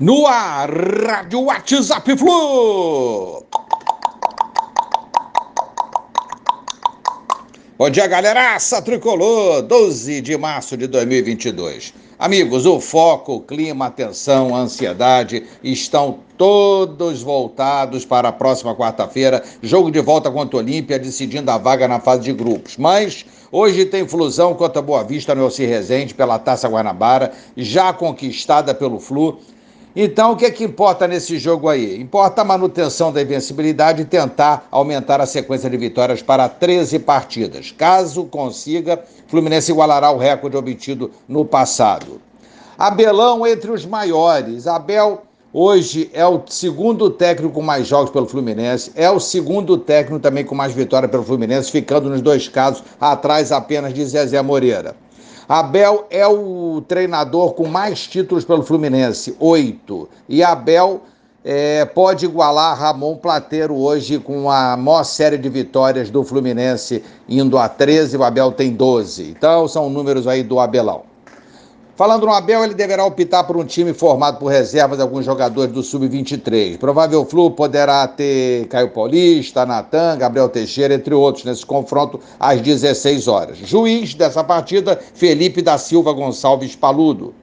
No ar, Rádio WhatsApp Flu. Bom dia, galeraça tricolor, 12 de março de 2022. Amigos, o foco, o clima, a atenção, a ansiedade estão todos voltados para a próxima quarta-feira, jogo de volta contra o Olímpia, decidindo a vaga na fase de grupos. Mas hoje tem flusão contra Boa Vista no Elci Rezende pela Taça Guanabara, já conquistada pelo Flu. Então, o que é que importa nesse jogo aí? Importa a manutenção da invencibilidade e tentar aumentar a sequência de vitórias para 13 partidas. Caso consiga, Fluminense igualará o recorde obtido no passado. Abelão entre os maiores. Abel hoje é o segundo técnico com mais jogos pelo Fluminense, é o segundo técnico também com mais vitórias pelo Fluminense, ficando nos dois casos atrás apenas de Zezé Moreira. Abel é o treinador com mais títulos pelo Fluminense, oito. E Abel é, pode igualar Ramon Plateiro hoje com a maior série de vitórias do Fluminense, indo a 13, o Abel tem 12. Então são números aí do Abelão. Falando no Abel, ele deverá optar por um time formado por reservas de alguns jogadores do Sub-23. Provável Flu poderá ter Caio Paulista, Natan, Gabriel Teixeira, entre outros, nesse confronto às 16 horas. Juiz dessa partida, Felipe da Silva Gonçalves Paludo.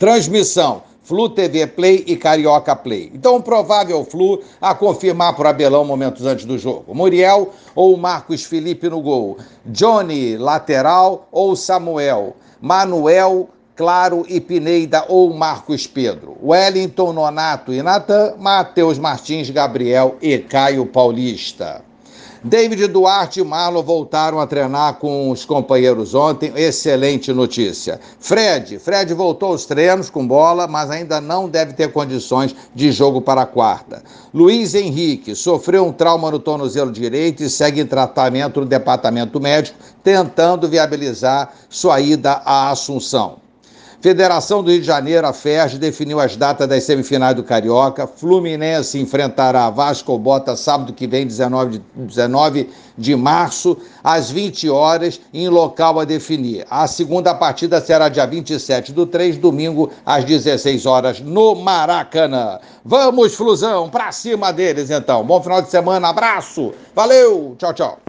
Transmissão. Flu TV Play e Carioca Play. Então, provável Flu a confirmar por Abelão momentos antes do jogo. Muriel ou Marcos Felipe no gol. Johnny, lateral ou Samuel. Manuel, Claro e Pineida ou Marcos Pedro. Wellington, Nonato e Natan, Matheus Martins, Gabriel e Caio Paulista. David Duarte e Marlon voltaram a treinar com os companheiros ontem. Excelente notícia. Fred, Fred voltou aos treinos com bola, mas ainda não deve ter condições de jogo para a quarta. Luiz Henrique sofreu um trauma no tornozelo direito e segue em tratamento no departamento médico, tentando viabilizar sua ida à Assunção. Federação do Rio de Janeiro, a FERJ, definiu as datas das semifinais do Carioca. Fluminense enfrentará Vasco Bota sábado que vem, 19 de, 19 de março, às 20 horas, em local a definir. A segunda partida será dia 27 do 3, domingo, às 16 horas, no Maracanã. Vamos, Flusão, pra cima deles então. Bom final de semana, abraço, valeu, tchau, tchau.